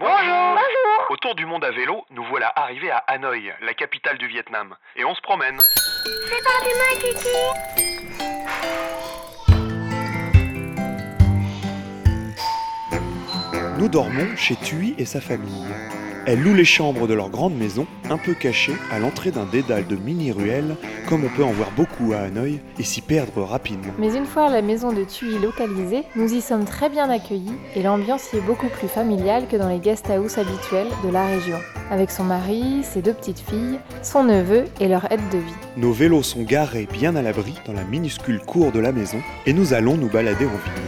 Bonjour Bonjour Au tour du monde à vélo, nous voilà arrivés à Hanoï, la capitale du Vietnam. Et on se promène. C'est parti, ma Kiki Nous dormons chez Thuy et sa famille. Elle loue les chambres de leur grande maison, un peu cachée à l'entrée d'un dédale de mini-ruelles, comme on peut en voir beaucoup à Hanoï, et s'y perdre rapidement. Mais une fois la maison de Thuy localisée, nous y sommes très bien accueillis et l'ambiance y est beaucoup plus familiale que dans les guest house habituels de la région. Avec son mari, ses deux petites filles, son neveu et leur aide de vie. Nos vélos sont garés bien à l'abri dans la minuscule cour de la maison, et nous allons nous balader en ville.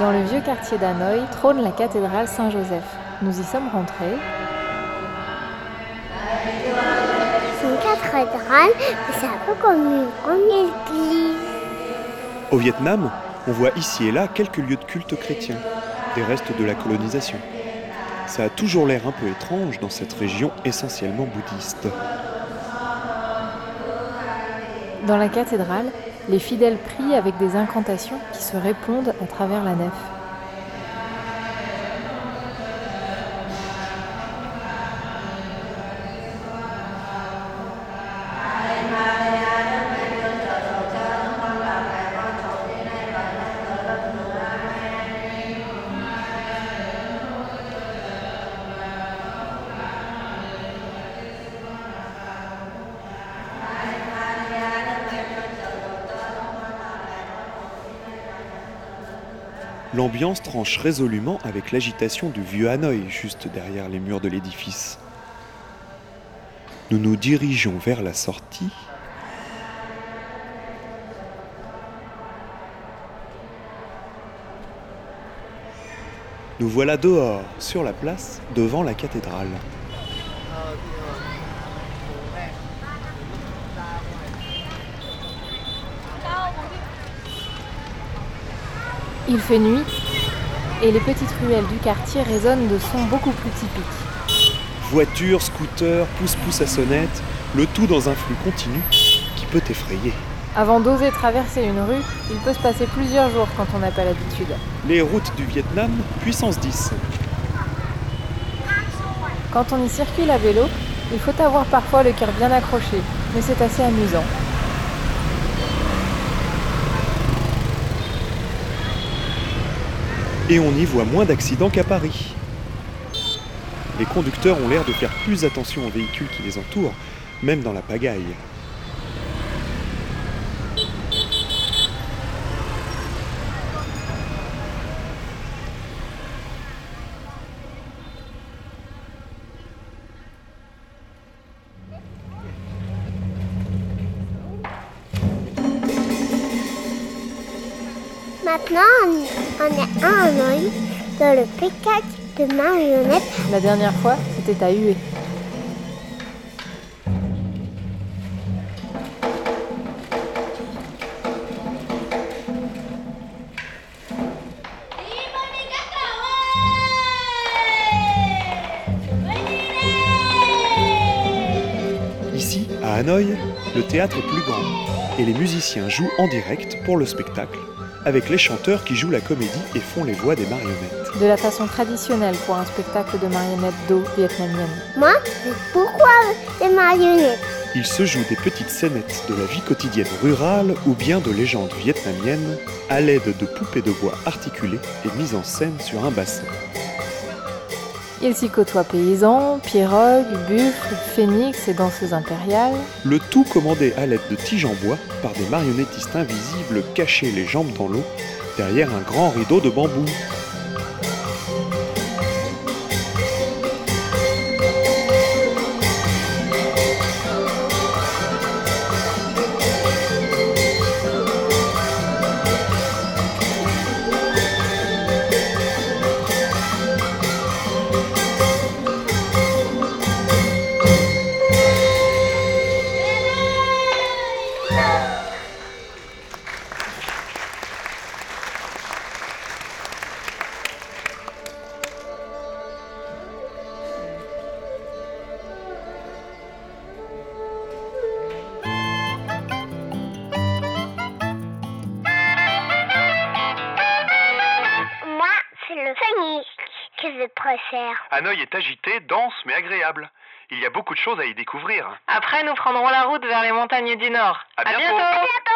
Dans le vieux quartier d'Hanoï trône la cathédrale Saint-Joseph. Nous y sommes rentrés C'est une cathédrale, mais c'est un peu comme une grande église. Au Vietnam, on voit ici et là quelques lieux de culte chrétiens, des restes de la colonisation. Ça a toujours l'air un peu étrange dans cette région essentiellement bouddhiste. Dans la cathédrale, les fidèles prient avec des incantations qui se répondent à travers la nef. L'ambiance tranche résolument avec l'agitation du vieux Hanoï juste derrière les murs de l'édifice. Nous nous dirigeons vers la sortie. Nous voilà dehors, sur la place, devant la cathédrale. Il fait nuit et les petites ruelles du quartier résonnent de sons beaucoup plus typiques. Voitures, scooters, pousse-pousse à sonnette, le tout dans un flux continu qui peut effrayer. Avant d'oser traverser une rue, il peut se passer plusieurs jours quand on n'a pas l'habitude. Les routes du Vietnam, puissance 10. Quand on y circule à vélo, il faut avoir parfois le cœur bien accroché, mais c'est assez amusant. Et on y voit moins d'accidents qu'à Paris. Les conducteurs ont l'air de faire plus attention aux véhicules qui les entourent, même dans la pagaille. Maintenant, on, on est à Hanoï, dans le spectacle de marionnettes. La dernière fois, c'était à Hue. Ici, à Hanoï, le théâtre est plus grand et les musiciens jouent en direct pour le spectacle, avec les chanteurs qui jouent la comédie et font les voix des marionnettes. De la façon traditionnelle pour un spectacle de marionnettes d'eau vietnamienne. Moi, mais pourquoi les marionnettes? Il se joue des petites scénettes de la vie quotidienne rurale ou bien de légendes vietnamiennes à l'aide de poupées de bois articulées et mises en scène sur un bassin. Il s'y côtoie paysans, pirogues, buffles, phénix et danseuses impériales. Le tout commandé à l'aide de tiges en bois par des marionnettistes invisibles cachés les jambes dans l'eau derrière un grand rideau de bambou. Hanoï est agité, dense mais agréable. Il y a beaucoup de choses à y découvrir. Après, nous prendrons la route vers les montagnes du Nord. À bientôt. À bientôt